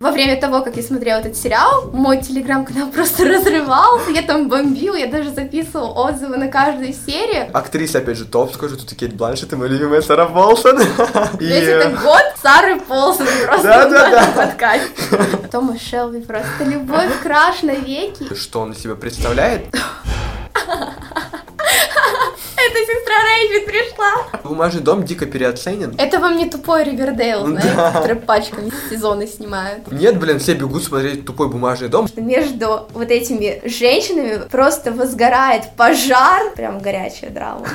Во время того, как я смотрела этот сериал, мой телеграм-канал просто разрывался, я там бомбил, я даже записывал отзывы на каждую серию. Актриса, опять же, топ, скажу, тут Кейт Бланшет и моя любимая Сара Полсон. Весь этот год Сары Полсон просто Да, да, да. в подкасте. Тома Шелби просто любовь, краш навеки. Что он из себя представляет? Рэйчет пришла. Бумажный дом дико переоценен. Это вам не тупой Ривердейл, знаете, Да. который пачками сезоны снимают. Нет, блин, все бегут смотреть тупой бумажный дом. Между вот этими женщинами просто возгорает пожар. Прям горячая драма.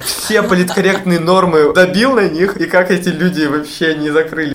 Все политкорректные нормы добил на них, и как эти люди вообще не закрыли.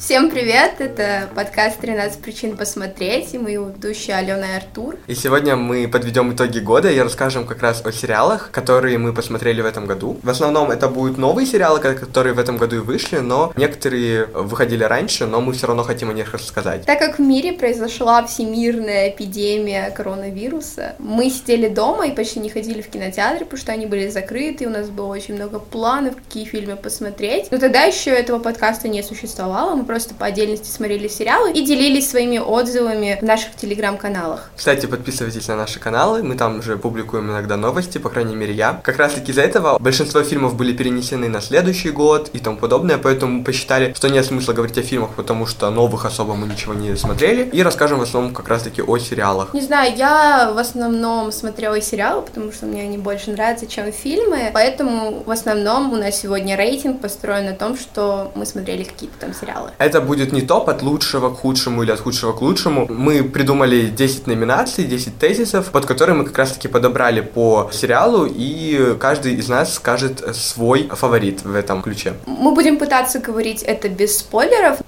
Всем привет, это подкаст «13 причин посмотреть», и мы его ведущие Алена и Артур. И сегодня мы подведем итоги года и расскажем как раз о сериалах, которые мы посмотрели в этом году. В основном это будут новые сериалы, ко- которые в этом году и вышли, но некоторые выходили раньше, но мы все равно хотим о них рассказать. Так как в мире произошла всемирная эпидемия коронавируса, мы сидели дома и почти не ходили в кинотеатры, потому что они были закрыты, и у нас было очень много планов, какие фильмы посмотреть. Но тогда еще этого подкаста не существовало, мы просто по отдельности смотрели сериалы и делились своими отзывами в наших телеграм-каналах. Кстати, подписывайтесь на наши каналы, мы там уже публикуем иногда новости, по крайней мере я. Как раз таки из-за этого большинство фильмов были перенесены на следующий год и тому подобное, поэтому мы посчитали, что нет смысла говорить о фильмах, потому что новых особо мы ничего не смотрели, и расскажем в основном как раз таки о сериалах. Не знаю, я в основном смотрела сериалы, потому что мне они больше нравятся, чем фильмы, поэтому в основном у нас сегодня рейтинг построен на том, что мы смотрели какие-то там сериалы. Это будет не топ от лучшего к худшему или от худшего к лучшему. Мы придумали 10 номинаций, 10 тезисов, под которые мы как раз таки подобрали по сериалу, и каждый из нас скажет свой фаворит в этом ключе. Мы будем пытаться говорить это без спойлеров.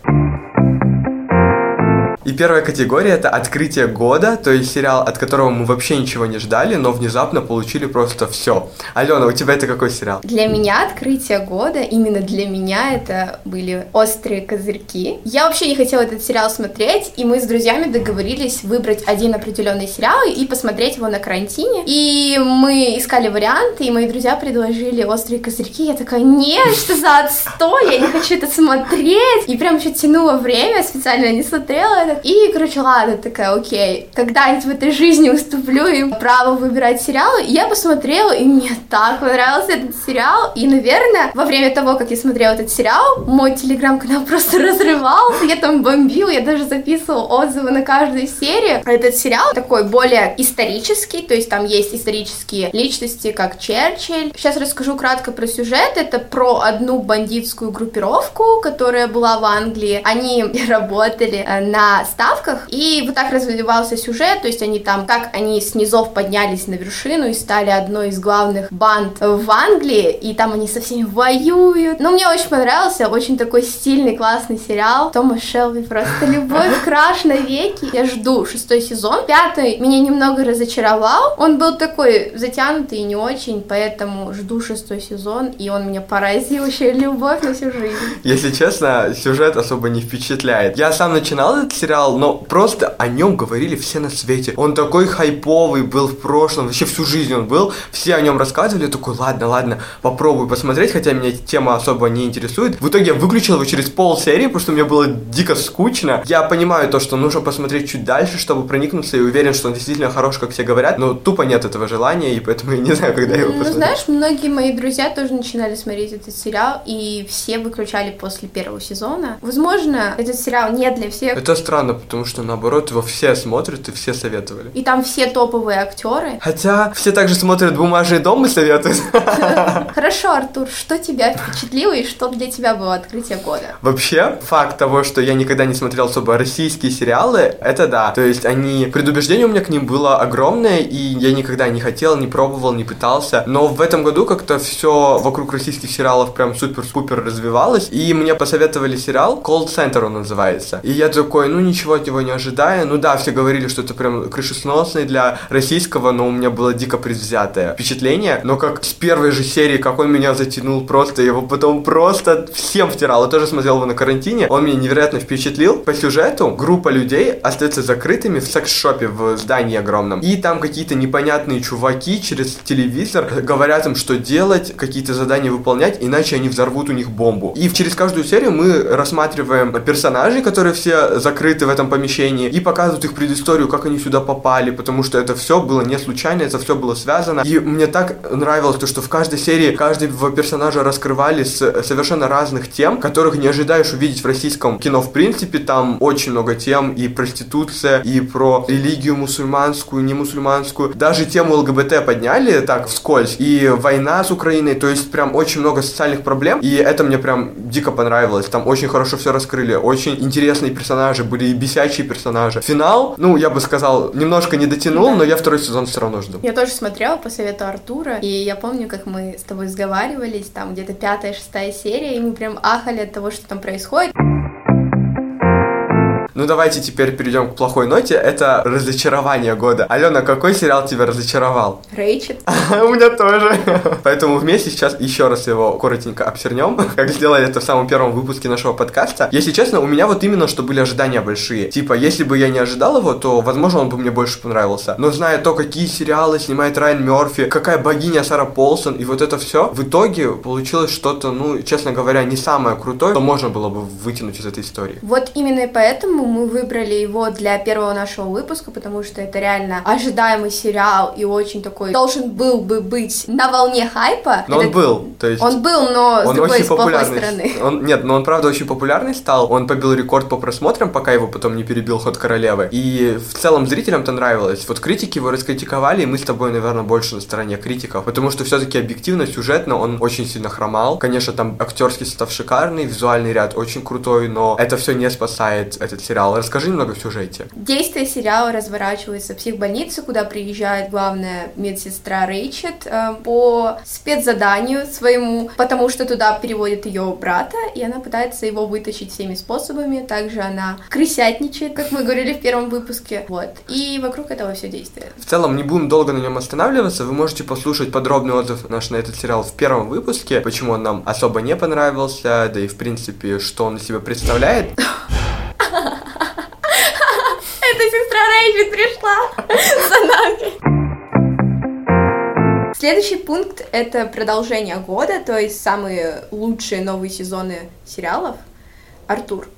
И первая категория это открытие года, то есть сериал, от которого мы вообще ничего не ждали, но внезапно получили просто все. Алена, у тебя это какой сериал? Для меня открытие года, именно для меня это были острые козырьки. Я вообще не хотела этот сериал смотреть, и мы с друзьями договорились выбрать один определенный сериал и посмотреть его на карантине. И мы искали варианты, и мои друзья предложили острые козырьки. Я такая, нет, что за отстой, я не хочу это смотреть. И прям еще тянула время, специально не смотрела это. И, короче, ладно, такая, окей, когда-нибудь в этой жизни уступлю им право выбирать сериалы. И я посмотрела, и мне так понравился этот сериал. И, наверное, во время того, как я смотрела этот сериал, мой телеграм-канал просто разрывался, я там бомбил, я даже записывала отзывы на каждую серию. Этот сериал такой более исторический, то есть там есть исторические личности, как Черчилль. Сейчас расскажу кратко про сюжет. Это про одну бандитскую группировку, которая была в Англии. Они работали э, на ставках, и вот так развивался сюжет, то есть они там, как они с низов поднялись на вершину и стали одной из главных банд в Англии, и там они со всеми воюют. Но мне очень понравился, очень такой стильный, классный сериал. Тома Шелби просто любовь, краш навеки. Я жду шестой сезон. Пятый меня немного разочаровал. Он был такой затянутый и не очень, поэтому жду шестой сезон, и он меня поразил. Еще любовь на всю жизнь. Если честно, сюжет особо не впечатляет. Я сам начинал этот сериал, но просто о нем говорили все на свете. Он такой хайповый был в прошлом, вообще всю жизнь он был. Все о нем рассказывали, я такой, ладно, ладно, попробую посмотреть, хотя меня эта тема особо не интересует. В итоге я выключил его через пол серии, потому что мне было дико скучно. Я понимаю то, что нужно посмотреть чуть дальше, чтобы проникнуться, и уверен, что он действительно хорош, как все говорят, но тупо нет этого желания, и поэтому я не знаю, когда я его Ну, посмотрю. знаешь, многие мои друзья тоже начинали смотреть этот сериал, и все выключали после первого сезона. Возможно, этот сериал не для всех. Это странно, потому что наоборот его все смотрят и все советовали. И там все топовые актеры. Хотя все также смотрят бумажный дом и советуют. Хорошо, Артур, что тебя впечатлило и что для тебя было открытие года? Вообще, факт того, что я никогда не смотрел особо российские сериалы, это да. То есть они, предубеждение у меня к ним было огромное, и я никогда не хотел, не пробовал, не пытался. Но в этом году как-то все вокруг российских сериалов прям супер-супер развивалось, и мне посоветовали сериал Cold Center он называется. И я такой, ну ничего от него не ожидая. Ну да, все говорили, что это прям крышесносный для российского, но у меня было дико предвзятое впечатление. Но как с первой же серии, как он меня затянул, просто его потом просто всем втирал. Я тоже смотрел его на карантине. Он меня невероятно впечатлил. По сюжету группа людей остается закрытыми в секс-шопе в здании огромном. И там какие-то непонятные чуваки через телевизор говорят им, что делать, какие-то задания выполнять, иначе они взорвут у них бомбу. И через каждую серию мы рассматриваем персонажей, которые все закрыты в этом помещении, и показывают их предысторию, как они сюда попали, потому что это все было не случайно, это все было связано. И мне так нравилось то, что в каждой серии каждого персонажа раскрывали с совершенно разных тем, которых не ожидаешь увидеть в российском кино. В принципе, там очень много тем и проституция, и про религию мусульманскую, не мусульманскую. Даже тему ЛГБТ подняли так вскользь. И война с Украиной, то есть прям очень много социальных проблем. И это мне прям дико понравилось. Там очень хорошо все раскрыли, очень интересные персонажи, были и бесячие персонажи. Финал, ну, я бы сказал, немножко не дотянул, да. но я второй сезон все равно жду. Я тоже смотрела по совету Артура, и я помню, как мы с тобой сговаривались, там где-то пятая, шестая серия, и мы прям ахали от того, что там происходит. Ну давайте теперь перейдем к плохой ноте. Это разочарование года. Алена, какой сериал тебя разочаровал? Рейчет. У меня тоже. Поэтому вместе сейчас еще раз его коротенько обсернем, как сделали это в самом первом выпуске нашего подкаста. Если честно, у меня вот именно что были ожидания большие. Типа, если бы я не ожидал его, то, возможно, он бы мне больше понравился. Но зная то, какие сериалы снимает Райан Мерфи, какая богиня Сара Полсон, и вот это все, в итоге получилось что-то, ну, честно говоря, не самое крутое, что можно было бы вытянуть из этой истории. Вот именно поэтому Почему мы выбрали его для первого нашего выпуска? Потому что это реально ожидаемый сериал и очень такой должен был бы быть на волне хайпа. Но это... он был, то есть... Он был, но он с другой, очень с популярный. стороны. Он, нет, но он правда очень популярный стал. Он побил рекорд по просмотрам, пока его потом не перебил ход королевы. И в целом зрителям-то нравилось. Вот критики его раскритиковали, и мы с тобой, наверное, больше на стороне критиков. Потому что все-таки объективно, сюжетно он очень сильно хромал. Конечно, там актерский состав шикарный, визуальный ряд очень крутой, но это все не спасает этот сериал. Расскажи немного в сюжете. Действие сериала разворачивается в психбольнице, куда приезжает главная медсестра Рейчет э, по спецзаданию своему, потому что туда переводят ее брата, и она пытается его вытащить всеми способами. Также она крысятничает, как мы говорили в первом выпуске. Вот. И вокруг этого все действие. В целом, не будем долго на нем останавливаться. Вы можете послушать подробный отзыв наш на этот сериал в первом выпуске, почему он нам особо не понравился, да и в принципе, что он из себя представляет. Рэйчет пришла за нами. Следующий пункт — это продолжение года, то есть самые лучшие новые сезоны сериалов. Артур,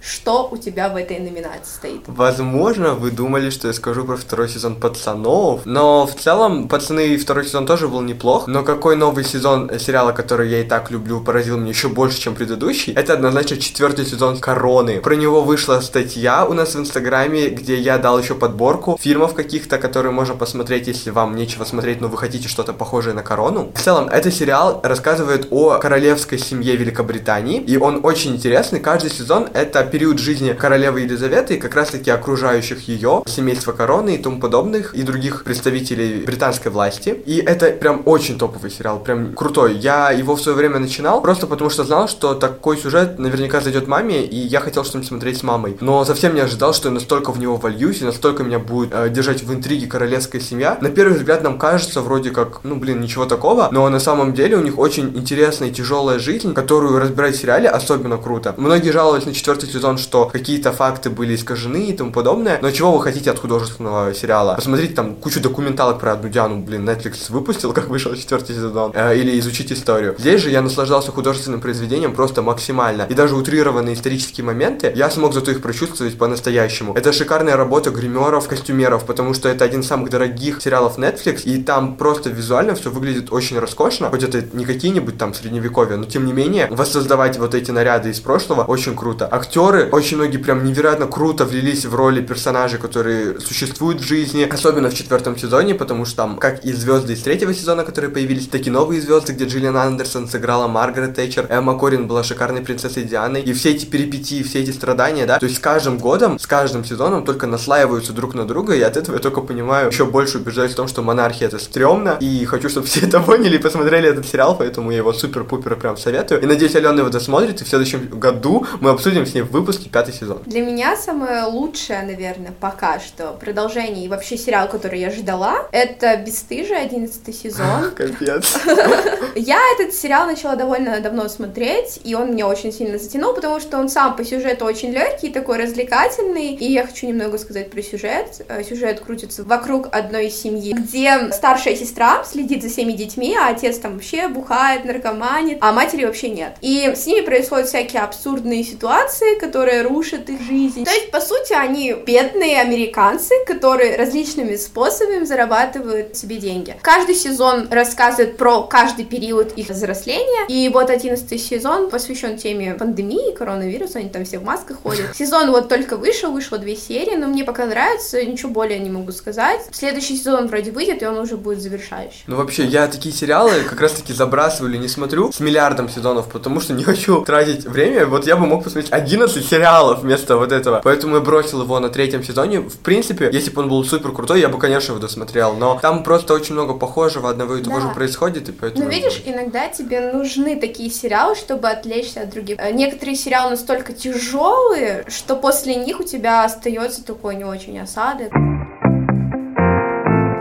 что у тебя в этой номинации стоит? Возможно, вы думали, что я скажу про второй сезон «Пацанов», но в целом «Пацаны» второй сезон тоже был неплох, но какой новый сезон сериала, который я и так люблю, поразил меня еще больше, чем предыдущий, это однозначно четвертый сезон «Короны». Про него вышла статья у нас в Инстаграме, где я дал еще подборку фильмов каких-то, которые можно посмотреть, если вам нечего смотреть, но вы хотите что-то похожее на «Корону». В целом, этот сериал рассказывает о королевской семье Великобритании, и он очень интересный. Каждый сезон — это период жизни королевы Елизаветы и как раз-таки окружающих ее, семейства короны и тому подобных, и других представителей британской власти. И это прям очень топовый сериал, прям крутой. Я его в свое время начинал, просто потому что знал, что такой сюжет наверняка зайдет маме, и я хотел что-нибудь смотреть с мамой. Но совсем не ожидал, что я настолько в него вольюсь, и настолько меня будет э, держать в интриге королевская семья. На первый взгляд нам кажется вроде как, ну блин, ничего такого, но на самом деле у них очень интересная и тяжелая жизнь, которую разбирать в сериале особенно круто. Многие жаловались на четвертый сезон сезон, что какие-то факты были искажены и тому подобное. Но чего вы хотите от художественного сериала? Посмотрите там кучу документалок про одну Диану, блин, Netflix выпустил, как вышел четвертый сезон. Э, или изучить историю. Здесь же я наслаждался художественным произведением просто максимально. И даже утрированные исторические моменты, я смог зато их прочувствовать по-настоящему. Это шикарная работа гримеров, костюмеров, потому что это один из самых дорогих сериалов Netflix, и там просто визуально все выглядит очень роскошно, хоть это не какие-нибудь там средневековья, но тем не менее воссоздавать вот эти наряды из прошлого очень круто. Актеры актеры, очень многие прям невероятно круто влились в роли персонажей, которые существуют в жизни, особенно в четвертом сезоне, потому что там как и звезды из третьего сезона, которые появились, так и новые звезды, где Джиллиан Андерсон сыграла Маргарет Тэтчер, Эмма Корин была шикарной принцессой Дианой, и все эти перипетии, все эти страдания, да, то есть с каждым годом, с каждым сезоном только наслаиваются друг на друга, и от этого я только понимаю, еще больше убеждаюсь в том, что монархия это стрёмно, и хочу, чтобы все это поняли и посмотрели этот сериал, поэтому я его супер-пупер прям советую, и надеюсь, Алена его досмотрит, и в следующем году мы обсудим с ней в выпуске пятый сезон. Для меня самое лучшее, наверное, пока что продолжение и вообще сериал, который я ждала, это «Бесстыжие», одиннадцатый сезон. Капец. Я этот сериал начала довольно давно смотреть, и он меня очень сильно затянул, потому что он сам по сюжету очень легкий, такой развлекательный, и я хочу немного сказать про сюжет. Э, сюжет крутится вокруг одной семьи, где старшая сестра следит за всеми детьми, а отец там вообще бухает, наркоманит, а матери вообще нет. И с ними происходят всякие абсурдные ситуации, которые рушат их жизнь. То есть, по сути, они бедные американцы, которые различными способами зарабатывают себе деньги. Каждый сезон рассказывает про каждый период их взросления, и вот одиннадцатый сезон посвящен теме пандемии, коронавируса, они там все в масках ходят. Сезон вот только вышел, вышло две серии, но мне пока нравится, ничего более не могу сказать. Следующий сезон вроде выйдет, и он уже будет завершающий. Ну вообще, я такие сериалы как раз таки забрасываю или не смотрю с миллиардом сезонов, потому что не хочу тратить время. Вот я бы мог посмотреть 11 сериалов вместо вот этого. Поэтому я бросил его на третьем сезоне. В принципе, если бы он был супер крутой, я бы, конечно, его досмотрел. Но там просто очень много похожего одного и того Да. же происходит, и поэтому... Ну, видишь, иногда тебе нужны такие сериалы, чтобы отвлечься от других. Э, Некоторые сериалы настолько тяжелые, что после них у тебя остается такой не очень осадок.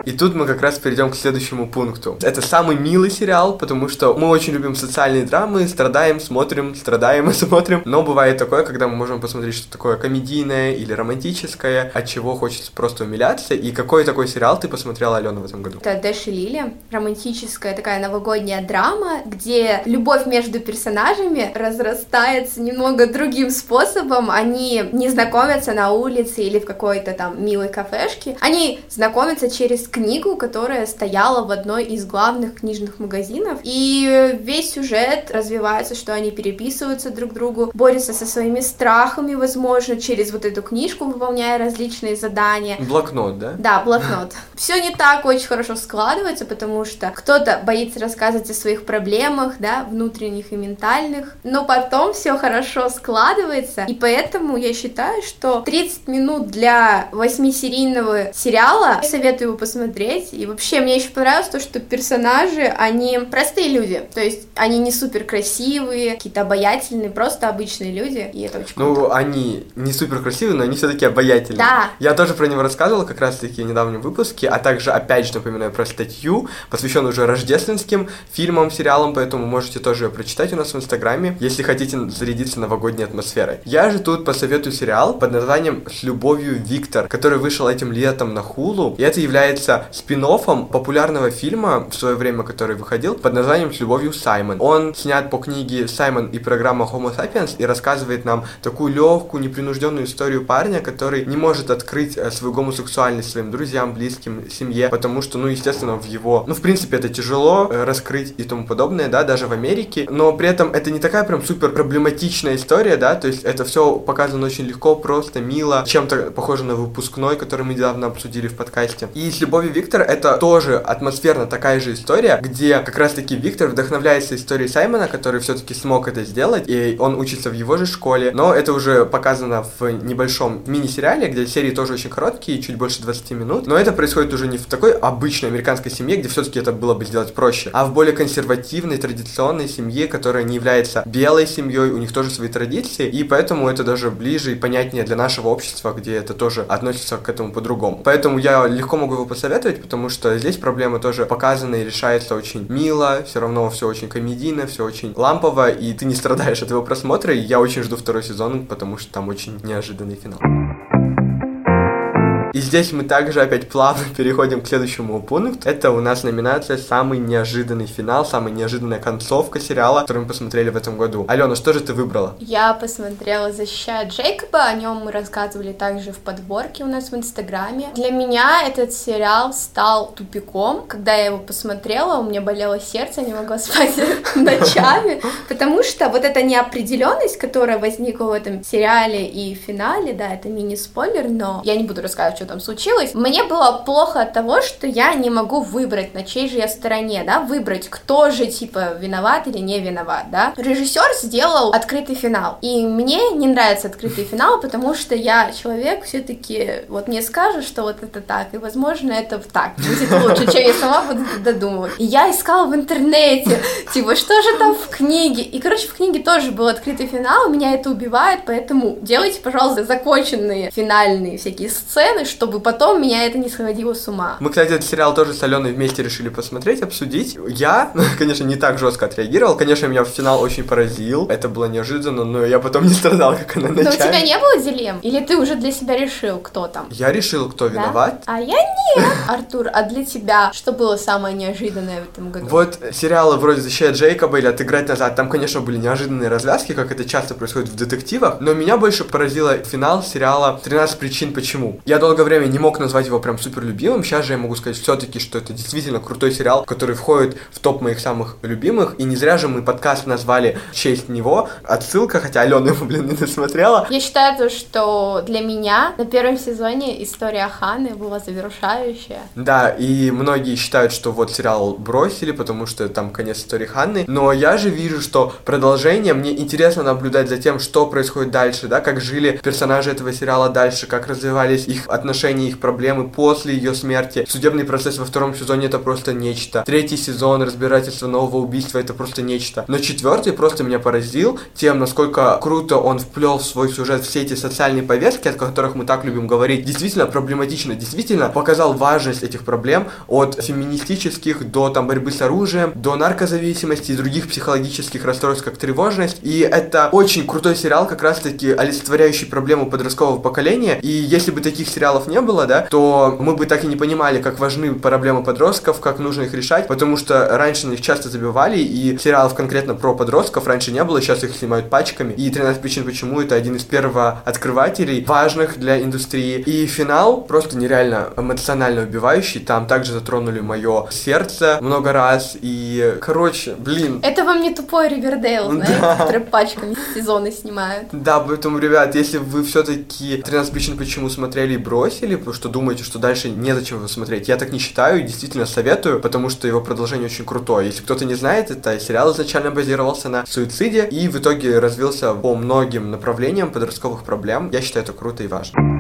И тут мы как раз перейдем к следующему пункту. Это самый милый сериал, потому что мы очень любим социальные драмы, страдаем, смотрим, страдаем и смотрим. Но бывает такое, когда мы можем посмотреть что-то такое комедийное или романтическое, от чего хочется просто умиляться. И какой такой сериал ты посмотрела, Алена, в этом году? Это Дэш и Лили, романтическая такая новогодняя драма, где любовь между персонажами разрастается немного другим способом. Они не знакомятся на улице или в какой-то там милой кафешке. Они знакомятся через книгу, которая стояла в одной из главных книжных магазинов. И весь сюжет развивается, что они переписываются друг другу, борются со своими страхами, возможно, через вот эту книжку, выполняя различные задания. Блокнот, да? Да, блокнот. Все не так очень хорошо складывается, потому что кто-то боится рассказывать о своих проблемах, да, внутренних и ментальных, но потом все хорошо складывается, и поэтому я считаю, что 30 минут для восьмисерийного сериала советую его посмотреть. И вообще мне еще понравилось то, что персонажи, они простые люди, то есть они не супер красивые, какие-то обаятельные, просто обычные люди, и это очень круто. Ну, они не супер красивые, но они все-таки обаятельные. Да. Я тоже про него рассказывал как раз-таки в недавнем выпуске, а также, опять же, напоминаю про статью, посвященную уже рождественским фильмам, сериалам, поэтому можете тоже ее прочитать у нас в Инстаграме, если хотите зарядиться новогодней атмосферой. Я же тут посоветую сериал под названием «С любовью, Виктор», который вышел этим летом на Хулу, и это является спин популярного фильма в свое время, который выходил под названием «С любовью, Саймон». Он снят по книге «Саймон и программа Homo sapiens» и рассказывает нам такую легкую, непринужденную историю парня, который не может открыть э, свою гомосексуальность своим друзьям, близким, семье, потому что, ну, естественно, в его... Ну, в принципе, это тяжело э, раскрыть и тому подобное, да, даже в Америке, но при этом это не такая прям супер проблематичная история, да, то есть это все показано очень легко, просто, мило, чем-то похоже на выпускной, который мы недавно обсудили в подкасте. И с любовью Виктора это тоже атмосферно такая же история, где как раз-таки Виктор вдохновляется историей Саймона, который все-таки смог это сделать, и он учится в его же школе, но это уже показано в небольшом мини-сериале, где серии тоже очень короткие, чуть больше 20 минут, но это происходит уже не в такой обычной американской семье, где все-таки это было бы сделать проще, а в более консервативной, традиционной семье, которая не является белой семьей, у них тоже свои традиции, и поэтому это даже ближе и понятнее для нашего общества, где это тоже относится к этому по-другому. Поэтому я легко могу его посоветовать, потому что здесь проблема тоже показана и решается очень мило, все равно все очень комедийно, все очень лампово, и ты не страдаешь от его просмотра, и я очень жду второй сезон, потому что там очень неожиданный финал. И здесь мы также опять плавно переходим к следующему пункту. Это у нас номинация «Самый неожиданный финал», «Самая неожиданная концовка сериала», который мы посмотрели в этом году. Алена, что же ты выбрала? Я посмотрела «Защищая Джейкоба», о нем мы рассказывали также в подборке у нас в Инстаграме. Для меня этот сериал стал тупиком. Когда я его посмотрела, у меня болело сердце, я не могла спать ночами, потому что вот эта неопределенность, которая возникла в этом сериале и финале, да, это мини-спойлер, но я не буду рассказывать, что там случилось. Мне было плохо от того, что я не могу выбрать, на чьей же я стороне, да, выбрать, кто же, типа, виноват или не виноват, да. Режиссер сделал открытый финал, и мне не нравится открытый финал, потому что я человек все-таки, вот мне скажут, что вот это так, и, возможно, это так будет лучше, чем я сама буду додумывать. И я искала в интернете, типа, что же там в книге, и, короче, в книге тоже был открытый финал, меня это убивает, поэтому делайте, пожалуйста, законченные финальные всякие сцены, чтобы потом меня это не сходило с ума. Мы, кстати, этот сериал тоже с Аленой вместе решили посмотреть, обсудить. Я, конечно, не так жестко отреагировал. Конечно, меня в финал очень поразил. Это было неожиданно, но я потом не страдал, как она начала. Но у тебя не было дилемм? Или ты уже для себя решил, кто там? Я решил, кто да? виноват. А я нет. Артур, а для тебя что было самое неожиданное в этом году? Вот сериалы вроде «Защищая Джейкоба» или «Отыграть назад», там, конечно, были неожиданные развязки, как это часто происходит в детективах, но меня больше поразило финал сериала «13 причин почему». Я долгое время не мог назвать его прям супер любимым, сейчас же я могу сказать все-таки, что это действительно крутой сериал, который входит в топ моих самых любимых, и не зря же мы подкаст назвали в честь него. Отсылка, хотя Алена его, блин, не досмотрела. Я считаю, то, что для меня на первом сезоне история Ханы была завершающая. Да, и многие считают, что вот сериал бросили, потому что там конец истории Ханны, но я же вижу, что продолжение, мне интересно наблюдать за тем, что происходит дальше, да, как жили персонажи этого сериала дальше, как развивались их отношения, их проблемы после ее смерти. Судебный процесс во втором сезоне это просто нечто. Третий сезон, разбирательство нового убийства, это просто нечто. Но четвертый просто меня поразил тем, насколько круто он вплел в свой сюжет все эти социальные повестки, о которых мы так любим говорить. Действительно проблематично, действительно показал важность этих проблем от феминистических до там борьбы с оружием, до наркозависимости и других психологических расстройств, как тревожность. И это очень крутой сериал, как раз-таки олицетворяющий проблему подросткового поколения. И если бы таких сериалов не было, да, то мы бы так и не понимали, как важны проблемы подростков, как нужно их решать, потому что раньше на них часто забивали, и сериалов конкретно про подростков раньше не было, сейчас их снимают пачками. И 13 причин почему это один из первооткрывателей, важных для индустрии. И финал просто нереально эмоционально убивающий, там также затронули мое сердце много раз, и, короче, блин. Это вам не тупой Ривердейл, знаете, да. который пачками сезоны снимают. Да, поэтому, ребят, если вы все-таки 13 причин почему смотрели и бросили, потому что думаете, что дальше незачем его смотреть, я так не считаю, и действительно советую, потому что его продолжение очень крутое. Если кто-то не знает, это сериал изначально базировался на суициде и в итоге развился по многим направлениям подростковых проблем. Я считаю это круто и важно.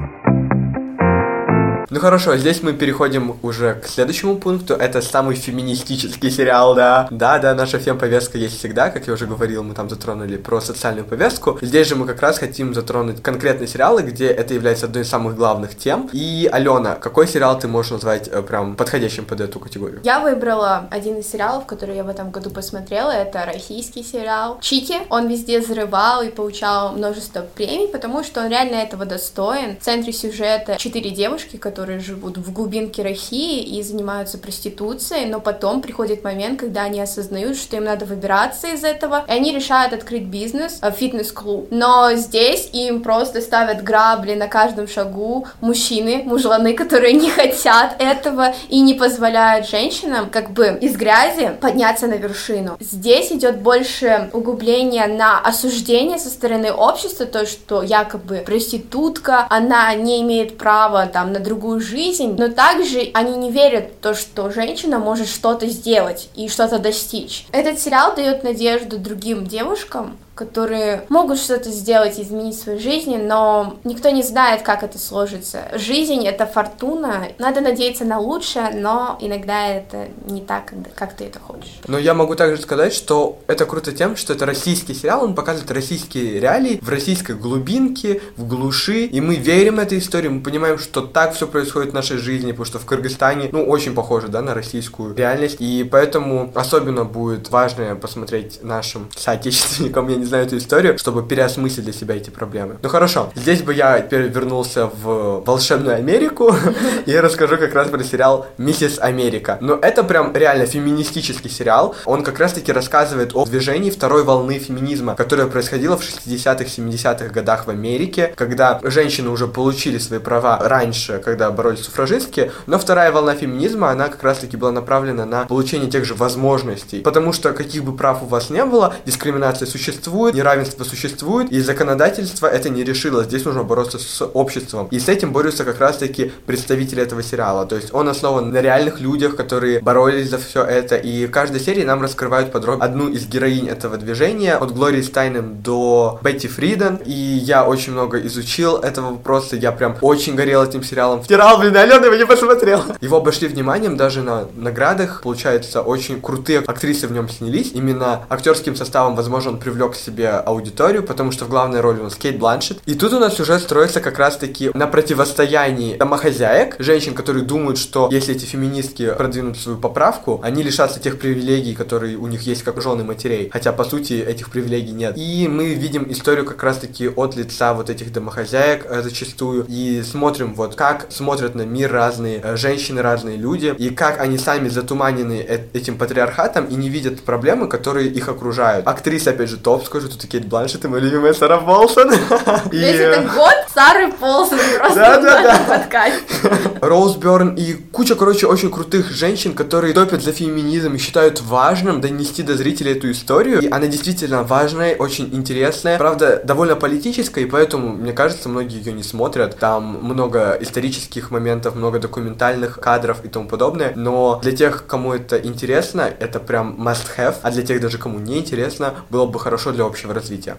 Ну хорошо, здесь мы переходим уже к следующему пункту. Это самый феминистический сериал, да. Да, да, наша фем-повестка есть всегда, как я уже говорил, мы там затронули про социальную повестку. Здесь же мы как раз хотим затронуть конкретные сериалы, где это является одной из самых главных тем. И, Алена, какой сериал ты можешь назвать э, прям подходящим под эту категорию? Я выбрала один из сериалов, который я в этом году посмотрела. Это российский сериал Чики. Он везде взрывал и получал множество премий, потому что он реально этого достоин. В центре сюжета четыре девушки, которые которые живут в глубинке России и занимаются проституцией, но потом приходит момент, когда они осознают, что им надо выбираться из этого, и они решают открыть бизнес, э, фитнес-клуб. Но здесь им просто ставят грабли на каждом шагу мужчины, мужланы, которые не хотят этого и не позволяют женщинам как бы из грязи подняться на вершину. Здесь идет больше углубление на осуждение со стороны общества, то, что якобы проститутка, она не имеет права там на другую другую жизнь, но также они не верят в то, что женщина может что-то сделать и что-то достичь. Этот сериал дает надежду другим девушкам, которые могут что-то сделать, изменить в своей жизни, но никто не знает, как это сложится. Жизнь — это фортуна, надо надеяться на лучшее, но иногда это не так, как ты это хочешь. Но я могу также сказать, что это круто тем, что это российский сериал, он показывает российские реалии в российской глубинке, в глуши, и мы верим этой истории, мы понимаем, что так все происходит в нашей жизни, потому что в Кыргызстане, ну, очень похоже, да, на российскую реальность, и поэтому особенно будет важно посмотреть нашим соотечественникам, я не знаю эту историю, чтобы переосмыслить для себя эти проблемы. Ну хорошо, здесь бы я теперь вернулся в волшебную Америку и расскажу как раз про сериал «Миссис Америка». Но это прям реально феминистический сериал. Он как раз-таки рассказывает о движении второй волны феминизма, которое происходило в 60-х, 70-х годах в Америке, когда женщины уже получили свои права раньше, когда боролись суфражистки, но вторая волна феминизма, она как раз-таки была направлена на получение тех же возможностей. Потому что каких бы прав у вас не было, дискриминация существует, существует, неравенство существует, и законодательство это не решило. Здесь нужно бороться с обществом. И с этим борются как раз-таки представители этого сериала. То есть он основан на реальных людях, которые боролись за все это. И в каждой серии нам раскрывают подробно одну из героинь этого движения, от Глории Стайнем до Бетти Фриден. И я очень много изучил этого вопроса. Я прям очень горел этим сериалом. Втирал, блин, Алена его не посмотрел. Его обошли вниманием даже на наградах. Получается, очень крутые актрисы в нем снялись. Именно актерским составом, возможно, он привлек к себе аудиторию, потому что в главной роли у нас Кейт Бланшет. И тут у нас сюжет строится как раз-таки на противостоянии домохозяек, женщин, которые думают, что если эти феминистки продвинут свою поправку, они лишатся тех привилегий, которые у них есть как жены матерей. Хотя, по сути, этих привилегий нет. И мы видим историю как раз-таки от лица вот этих домохозяек э, зачастую. И смотрим вот, как смотрят на мир разные э, женщины, разные люди, и как они сами затуманены этим патриархатом и не видят проблемы, которые их окружают. Актриса, опять же, топ, скажу, тут Кейт Бланшет и моя любимая Сара Полсон. Весь этот год Сары Полсон просто да, да, да. подкасте. Роуз Бёрн и куча, короче, очень крутых женщин, которые топят за феминизм и считают важным донести до зрителей эту историю. И она действительно важная, очень интересная, правда, довольно политическая, и поэтому, мне кажется, многие ее не смотрят. Там много исторических моментов, много документальных кадров и тому подобное, но для тех, кому это интересно, это прям must have, а для тех даже, кому не интересно, было бы хорошо для общего развития.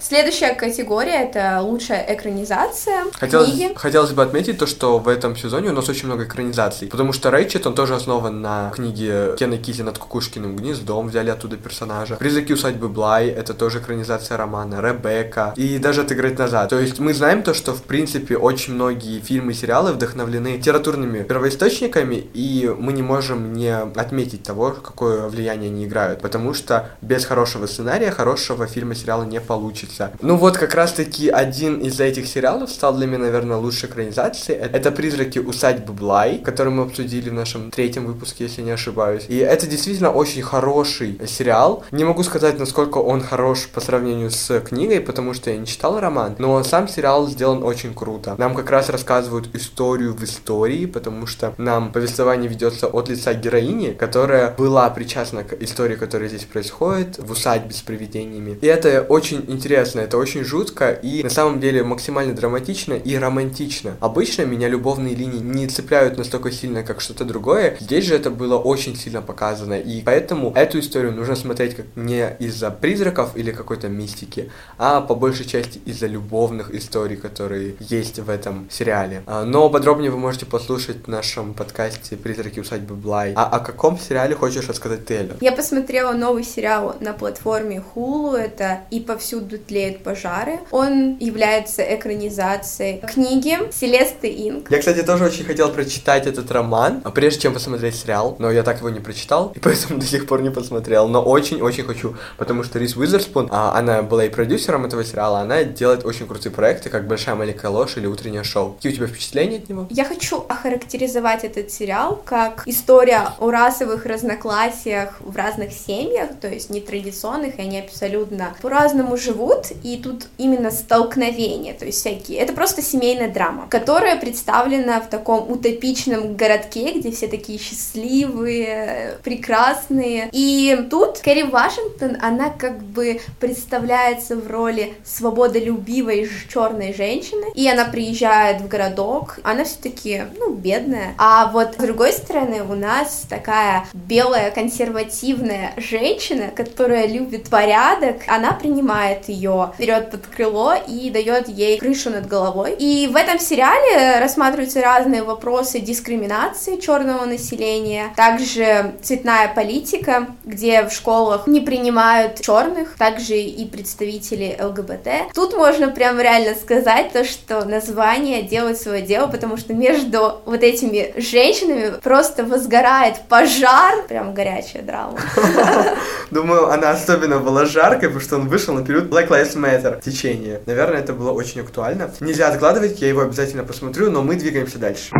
Следующая категория это лучшая экранизация хотелось, книги. Хотелось бы отметить то, что в этом сезоне у нас очень много экранизаций, потому что Рэйчет, он тоже основан на книге Кена Кизи над Кукушкиным гнездом, взяли оттуда персонажа. Призраки усадьбы Блай, это тоже экранизация романа, Ребекка, и даже отыграть назад. То есть мы знаем то, что в принципе очень многие фильмы и сериалы вдохновлены литературными первоисточниками, и мы не можем не отметить того, какое влияние они играют, потому что без хорошего сценария хорошего фильма сериала не получится получится. Ну вот как раз-таки один из этих сериалов стал для меня, наверное, лучшей экранизацией. Это «Призраки усадьбы Блай», который мы обсудили в нашем третьем выпуске, если не ошибаюсь. И это действительно очень хороший сериал. Не могу сказать, насколько он хорош по сравнению с книгой, потому что я не читал роман, но сам сериал сделан очень круто. Нам как раз рассказывают историю в истории, потому что нам повествование ведется от лица героини, которая была причастна к истории, которая здесь происходит, в усадьбе с привидениями. И это очень интересно интересно, это очень жутко и на самом деле максимально драматично и романтично. Обычно меня любовные линии не цепляют настолько сильно, как что-то другое. Здесь же это было очень сильно показано, и поэтому эту историю нужно смотреть как не из-за призраков или какой-то мистики, а по большей части из-за любовных историй, которые есть в этом сериале. А, но подробнее вы можете послушать в нашем подкасте «Призраки усадьбы Блай». А о каком сериале хочешь рассказать ты? Я посмотрела новый сериал на платформе Hulu, это «И повсюду тлеют пожары. Он является экранизацией книги Селесты Инг. Я, кстати, тоже очень хотел прочитать этот роман, а прежде чем посмотреть сериал, но я так его не прочитал, и поэтому до сих пор не посмотрел, но очень-очень хочу, потому что Рис Уизерспун, а, она была и продюсером этого сериала, она делает очень крутые проекты, как «Большая маленькая ложь» или «Утреннее шоу». Какие у тебя впечатления от него? Я хочу охарактеризовать этот сериал как история о расовых разногласиях в разных семьях, то есть нетрадиционных, и они абсолютно по-разному живут, живут, и тут именно столкновение, то есть всякие. Это просто семейная драма, которая представлена в таком утопичном городке, где все такие счастливые, прекрасные. И тут Кэрри Вашингтон, она как бы представляется в роли свободолюбивой черной женщины, и она приезжает в городок, она все-таки, ну, бедная. А вот с другой стороны у нас такая белая консервативная женщина, которая любит порядок, она принимает ее ее берет под крыло и дает ей крышу над головой. И в этом сериале рассматриваются разные вопросы дискриминации черного населения, также цветная политика, где в школах не принимают черных, также и представители ЛГБТ. Тут можно прям реально сказать то, что название делает свое дело, потому что между вот этими женщинами просто возгорает пожар, прям горячая драма. Думаю, она особенно была жаркой, потому что он вышел на период Black Lives Matter течение. Наверное, это было очень актуально. Нельзя откладывать, я его обязательно посмотрю, но мы двигаемся дальше.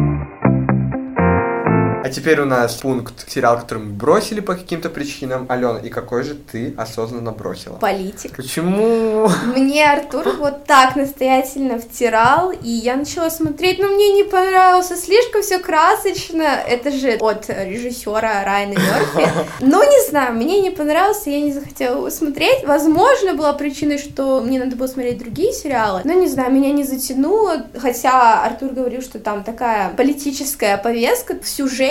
А теперь у нас пункт сериал, который мы бросили по каким-то причинам. Алена, и какой же ты осознанно бросила? Политик. Почему? Мне Артур вот так настоятельно втирал, и я начала смотреть, но мне не понравился, слишком все красочно. Это же от режиссера Райана Мерфи. Ну, не знаю, мне не понравился, я не захотела его смотреть. Возможно, была причиной, что мне надо было смотреть другие сериалы, но не знаю, меня не затянуло, хотя Артур говорил, что там такая политическая повестка в сюжете.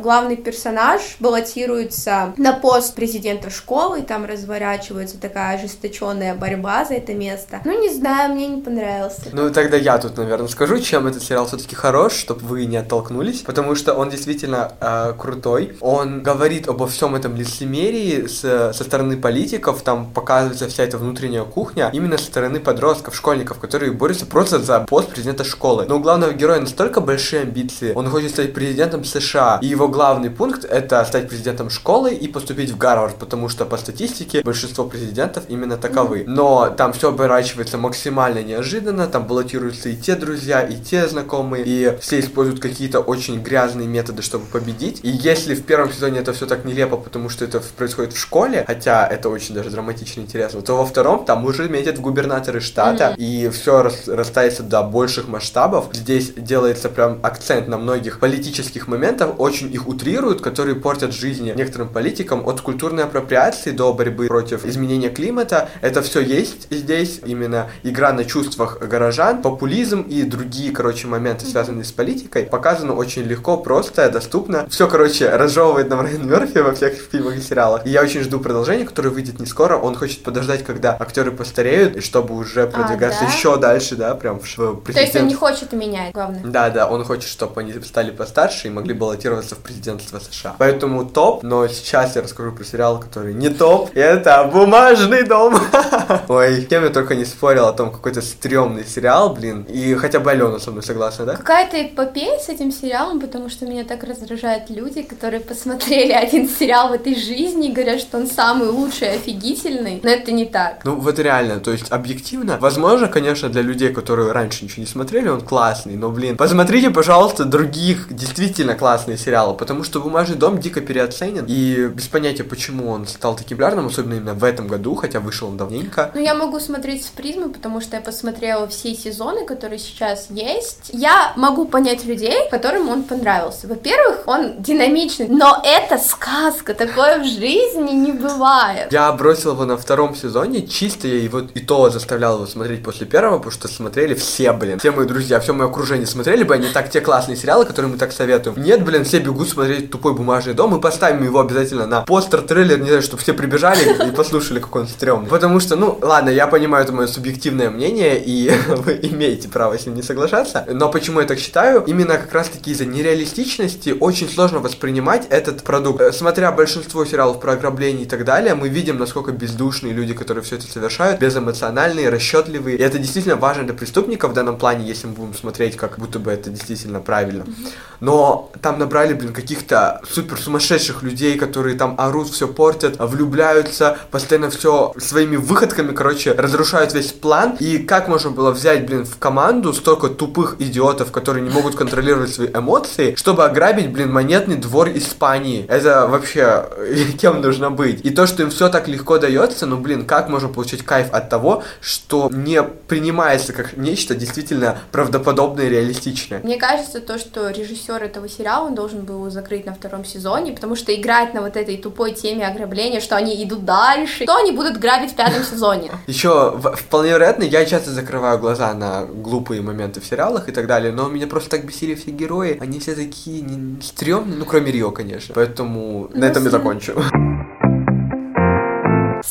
Главный персонаж баллотируется на пост президента школы, и там разворачивается такая ожесточенная борьба за это место. Ну, не знаю, мне не понравился. Ну, тогда я тут, наверное, скажу, чем этот сериал все-таки хорош, чтобы вы не оттолкнулись, потому что он действительно э, крутой. Он говорит обо всем этом лицемерии с, со стороны политиков, там показывается вся эта внутренняя кухня именно со стороны подростков, школьников, которые борются просто за пост президента школы. Но у главного героя настолько большие амбиции, он хочет стать президентом США, и его главный пункт это стать президентом школы и поступить в Гарвард, потому что по статистике большинство президентов именно таковы. Но там все оборачивается максимально неожиданно, там баллотируются и те друзья, и те знакомые, и все используют какие-то очень грязные методы, чтобы победить. И если в первом сезоне это все так нелепо, потому что это происходит в школе, хотя это очень даже драматично интересно, то во втором там уже метят в губернаторы штата, mm-hmm. и все рас, растается до больших масштабов. Здесь делается прям акцент на многих политических моментах, очень их утрируют, которые портят жизни некоторым политикам от культурной апроприации до борьбы против изменения климата. Это все есть здесь, именно игра на чувствах горожан, популизм и другие, короче, моменты, связанные с политикой, показано очень легко, просто, доступно. Все, короче, разжевывает нам Райан Мерфи во всех фильмах и сериалах. И я очень жду продолжения, которое выйдет не скоро. Он хочет подождать, когда актеры постареют, и чтобы уже а, продвигаться а, да? еще дальше, да, прям в, в. То есть он не хочет менять, главное. Да, да, он хочет, чтобы они стали постарше и могли баллотироваться в президентство США. Поэтому топ, но сейчас я расскажу про сериал, который не топ. Это «Бумажный дом». Ой, кем я только не спорил о том, какой-то стрёмный сериал, блин. И хотя бы Алена со мной согласна, да? Какая-то эпопея с этим сериалом, потому что меня так раздражают люди, которые посмотрели один сериал в этой жизни и говорят, что он самый лучший, офигительный. Но это не так. Ну, вот реально, то есть объективно, возможно, конечно, для людей, которые раньше ничего не смотрели, он классный, но, блин, посмотрите, пожалуйста, других действительно классные сериалы, потому что «Бумажный дом» дико переоценен, и без понятия, почему он стал таким популярным, особенно именно в этом году, хотя вышел он давненько. Ну, я могу смотреть с призмы, потому что я посмотрела все сезоны, которые сейчас есть. Я могу понять людей, которым он понравился. Во-первых, он динамичный, но это сказка, такое в жизни не бывает. Я бросил его на втором сезоне, чисто я его и то заставлял его смотреть после первого, потому что смотрели все, блин. Все мои друзья, все мое окружение смотрели бы они так те классные сериалы, которые мы так советуем. Нет, блин, все бегут смотреть «Тупой бумажный дом», мы поставим его обязательно на постер, трейлер, не знаю, чтобы все прибежали и послушали, какой он стрёмный. Потому что, ну, ладно, я понимаю, это мое субъективное мнение, и вы имеете право с ним не соглашаться, но почему я так считаю? Именно как раз-таки из-за нереалистичности очень сложно воспринимать этот продукт. Э, смотря большинство сериалов про ограбление и так далее, мы видим, насколько бездушные люди, которые все это совершают, безэмоциональные, расчетливые. И это действительно важно для преступников в данном плане, если мы будем смотреть, как будто бы это действительно правильно. Но там набрали, блин, каких-то супер сумасшедших людей, которые там орут, все портят, влюбляются, постоянно все своими выходками, короче, разрушают весь план. И как можно было взять, блин, в команду столько тупых идиотов, которые не могут контролировать свои эмоции, чтобы ограбить, блин, монетный двор Испании? Это вообще кем нужно быть? И то, что им все так легко дается, ну, блин, как можно получить кайф от того, что не принимается как нечто действительно правдоподобное и реалистичное? Мне кажется, то, что режиссер этого сериала, он должен был закрыть на втором сезоне, потому что играть на вот этой тупой теме ограбления, что они идут дальше, то они будут грабить в пятом сезоне. Еще вполне вероятно, я часто закрываю глаза на глупые моменты в сериалах и так далее, но меня просто так бесили все герои, они все такие стрёмные, ну кроме Рио, конечно. Поэтому ну, на этом я закончу.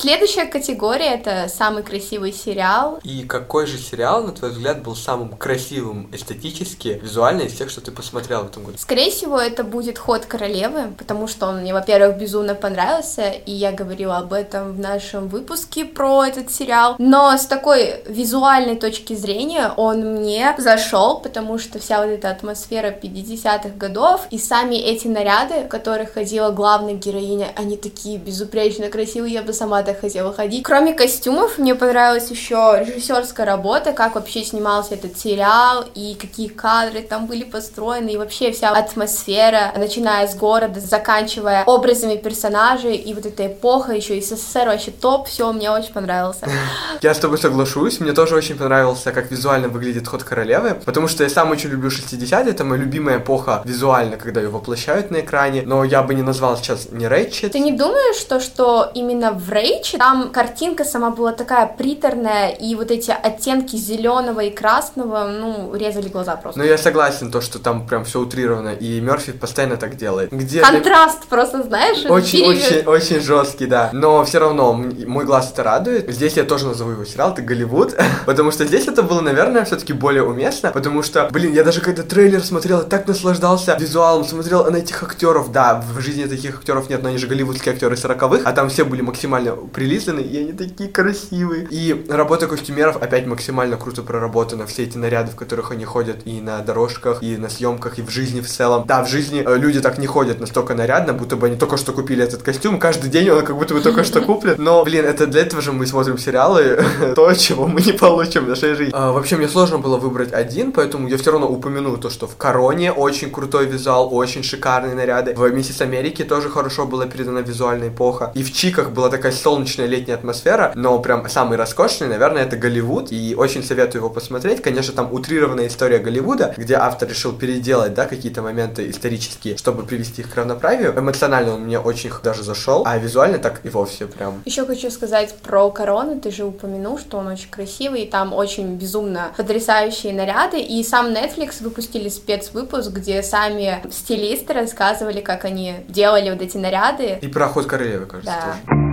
Следующая категория это самый красивый сериал. И какой же сериал, на твой взгляд, был самым красивым эстетически, визуально из тех, что ты посмотрел в этом году? Скорее всего, это будет Ход королевы, потому что он мне, во-первых, безумно понравился, и я говорила об этом в нашем выпуске про этот сериал. Но с такой визуальной точки зрения он мне зашел, потому что вся вот эта атмосфера 50-х годов и сами эти наряды, в которых ходила главная героиня, они такие безупречно красивые, я бы сама так так хотела ходить. Кроме костюмов, мне понравилась еще режиссерская работа, как вообще снимался этот сериал, и какие кадры там были построены, и вообще вся атмосфера, начиная с города, заканчивая образами персонажей, и вот эта эпоха, еще и СССР вообще топ, все, мне очень понравился. Я с тобой соглашусь, мне тоже очень понравился, как визуально выглядит Ход Королевы, потому что я сам очень люблю 60-е, это моя любимая эпоха визуально, когда ее воплощают на экране, но я бы не назвал сейчас не Рэйчет. Ты не думаешь, что, что именно в Рэйчет там картинка сама была такая приторная, и вот эти оттенки зеленого и красного, ну, резали глаза просто. Ну, я согласен, то, что там прям все утрировано, и Мерфи постоянно так делает. Где Контраст для... просто, знаешь? Очень, очень, очень жесткий, да. Но все равно мой глаз это радует. Здесь я тоже назову его сериал, это Голливуд, потому что здесь это было, наверное, все-таки более уместно, потому что, блин, я даже когда трейлер смотрел, я так наслаждался визуалом, смотрел на этих актеров, да, в жизни таких актеров нет, но они же голливудские актеры 40-х, а там все были максимально прилизаны, и они такие красивые. И работа костюмеров опять максимально круто проработана, все эти наряды, в которых они ходят и на дорожках, и на съемках, и в жизни в целом. Да, в жизни э, люди так не ходят настолько нарядно, будто бы они только что купили этот костюм, каждый день он как будто бы только что куплен. Но, блин, это для этого же мы смотрим сериалы, то, чего мы не получим в нашей жизни. А, вообще, мне сложно было выбрать один, поэтому я все равно упомяну то, что в Короне очень крутой визуал, очень шикарные наряды. В Миссис Америки тоже хорошо была передана визуальная эпоха. И в Чиках была такая солнечная летняя атмосфера, но прям самый роскошный, наверное, это Голливуд. И очень советую его посмотреть. Конечно, там утрированная история Голливуда, где автор решил переделать, да, какие-то моменты исторические, чтобы привести их к равноправию. Эмоционально он мне очень даже зашел, а визуально так и вовсе прям. Еще хочу сказать про корону. Ты же упомянул, что он очень красивый, и там очень безумно потрясающие наряды. И сам Netflix выпустили спецвыпуск, где сами стилисты рассказывали, как они делали вот эти наряды. И про ход королевы, кажется, да. тоже.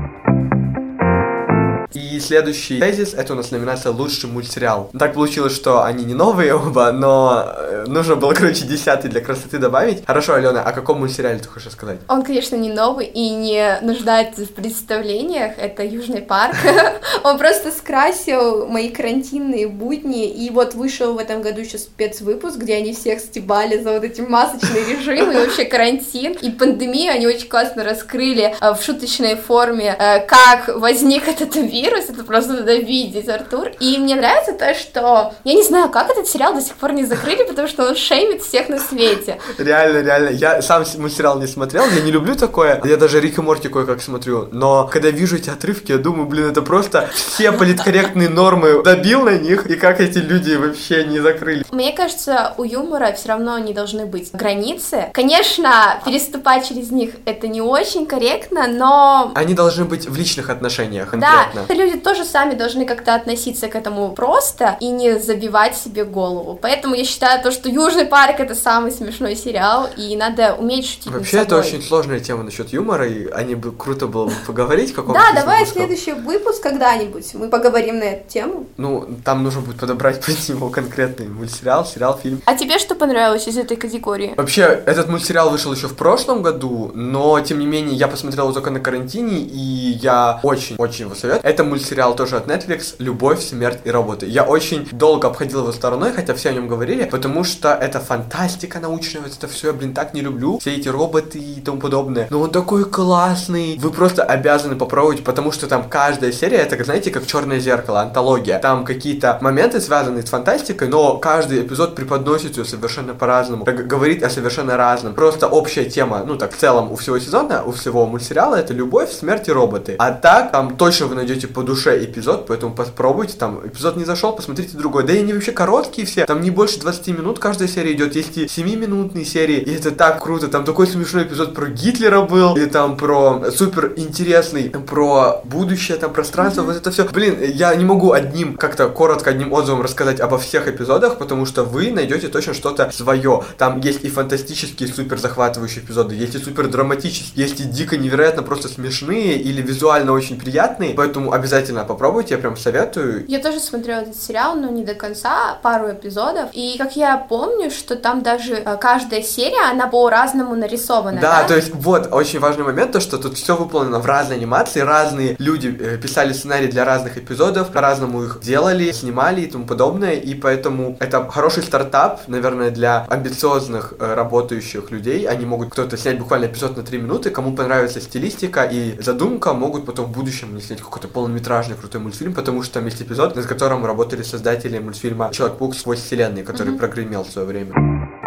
И следующий тезис — это у нас номинация «Лучший мультсериал». Так получилось, что они не новые оба, но э, нужно было, короче, десятый для красоты добавить. Хорошо, Алена, о каком мультсериале ты хочешь сказать? Он, конечно, не новый и не нуждается в представлениях. Это «Южный парк». Он просто скрасил мои карантинные будни. И вот вышел в этом году еще спецвыпуск, где они всех стебали за вот эти масочные режимы и вообще карантин. И пандемию они очень классно раскрыли э, в шуточной форме, э, как возник этот вирус, вирус, это просто надо видеть, Артур. И мне нравится то, что... Я не знаю, как этот сериал до сих пор не закрыли, потому что он шеймит всех на свете. Реально, реально. Я сам мультсериал не смотрел, я не люблю такое. Я даже Рик и Морти кое-как смотрю. Но когда вижу эти отрывки, я думаю, блин, это просто все политкорректные нормы добил на них, и как эти люди вообще не закрыли. Мне кажется, у юмора все равно не должны быть границы. Конечно, переступать через них это не очень корректно, но... Они должны быть в личных отношениях конкретно. Да, люди тоже сами должны как-то относиться к этому просто и не забивать себе голову. Поэтому я считаю то, что Южный парк это самый смешной сериал, и надо уметь шутить Вообще это очень сложная тема насчет юмора, и они бы круто было бы поговорить каком Да, давай следующий выпуск когда-нибудь мы поговорим на эту тему. Ну, там нужно будет подобрать под него конкретный мультсериал, сериал, фильм. А тебе что понравилось из этой категории? Вообще, этот мультсериал вышел еще в прошлом году, но тем не менее я посмотрел его только на карантине, и я очень-очень его советую. Это мультсериал тоже от Netflix «Любовь, смерть и роботы». Я очень долго обходил его стороной, хотя все о нем говорили, потому что это фантастика научная, вот это все я, блин, так не люблю. Все эти роботы и тому подобное. Но он такой классный. Вы просто обязаны попробовать, потому что там каждая серия, это, знаете, как черное зеркало, антология. Там какие-то моменты связанные с фантастикой, но каждый эпизод преподносит ее совершенно по-разному. Говорит о совершенно разном. Просто общая тема, ну так, в целом у всего сезона, у всего мультсериала это любовь, смерть и роботы. А так, там точно вы найдете по душе эпизод, поэтому попробуйте, там, эпизод не зашел, посмотрите другой. Да и они вообще короткие все, там не больше 20 минут каждая серия идет, есть и 7-минутные серии, и это так круто, там такой смешной эпизод про Гитлера был, и там про супер интересный, про будущее, там пространство, mm-hmm. вот это все. Блин, я не могу одним, как-то коротко одним отзывом рассказать обо всех эпизодах, потому что вы найдете точно что-то свое. Там есть и фантастические супер захватывающие эпизоды, есть и супер драматические, есть и дико невероятно просто смешные или визуально очень приятные, поэтому обязательно попробуйте, я прям советую. Я тоже смотрела этот сериал, но не до конца, пару эпизодов. И как я помню, что там даже э, каждая серия, она по-разному нарисована. Да, Да, то есть вот очень важный момент, то что тут все выполнено в разной анимации, разные люди э, писали сценарий для разных эпизодов, по-разному их делали, снимали и тому подобное, и поэтому это хороший стартап, наверное, для амбициозных э, работающих людей. Они могут кто-то снять буквально эпизод на 3 минуты, кому понравится стилистика и задумка, могут потом в будущем не снять какой-то полнометражный крутой мультфильм, потому что там есть эпизод, над которым работали создатели мультфильма Человек-паук сквозь вселенные, который прогремел в свое время.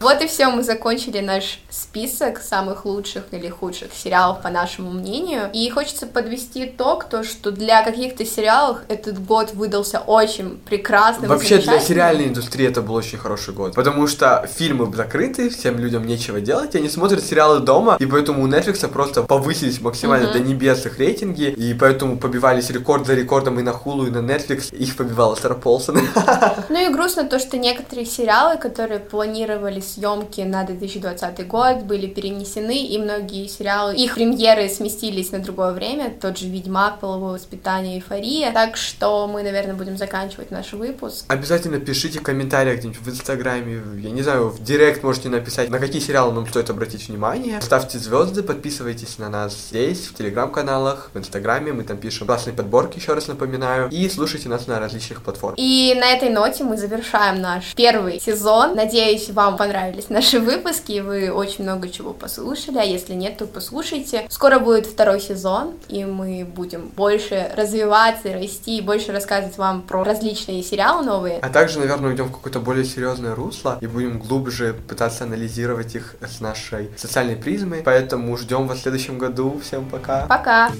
Вот и все, мы закончили наш список самых лучших или худших сериалов, по нашему мнению. И хочется подвести итог, то, что для каких-то сериалов этот год выдался очень прекрасным. Вообще для сериальной индустрии это был очень хороший год, потому что фильмы закрыты, всем людям нечего делать, они смотрят сериалы дома, и поэтому у Netflix просто повысились максимально Мгм. до небес их рейтинги, и поэтому побивались рекорд за рекордом и на Hulu, и на Netflix, их побивала Сара Полсон. Ну и грустно то, что некоторые сериалы, которые планировали съемки на 2020 год, были перенесены, и многие сериалы, их премьеры сместились на другое время, тот же «Ведьмак», «Половое воспитание», «Эйфория». Так что мы, наверное, будем заканчивать наш выпуск. Обязательно пишите в комментариях где-нибудь в Инстаграме, я не знаю, в Директ можете написать, на какие сериалы нам стоит обратить внимание. Ставьте звезды, подписывайтесь на нас здесь, в Телеграм-каналах, в Инстаграме, мы там пишем классные подборки, еще раз напоминаю, и слушайте нас на различных платформах. И на этой ноте мы завершаем наш первый сезон. Надеюсь, вам понравились наши выпуски, и вы очень много чего послушали, а если нет, то послушайте. Скоро будет второй сезон, и мы будем больше развиваться, расти, и больше рассказывать вам про различные сериалы новые. А также, наверное, уйдем в какое-то более серьезное русло и будем глубже пытаться анализировать их с нашей социальной призмы. Поэтому ждем вас в следующем году. Всем пока. Пока!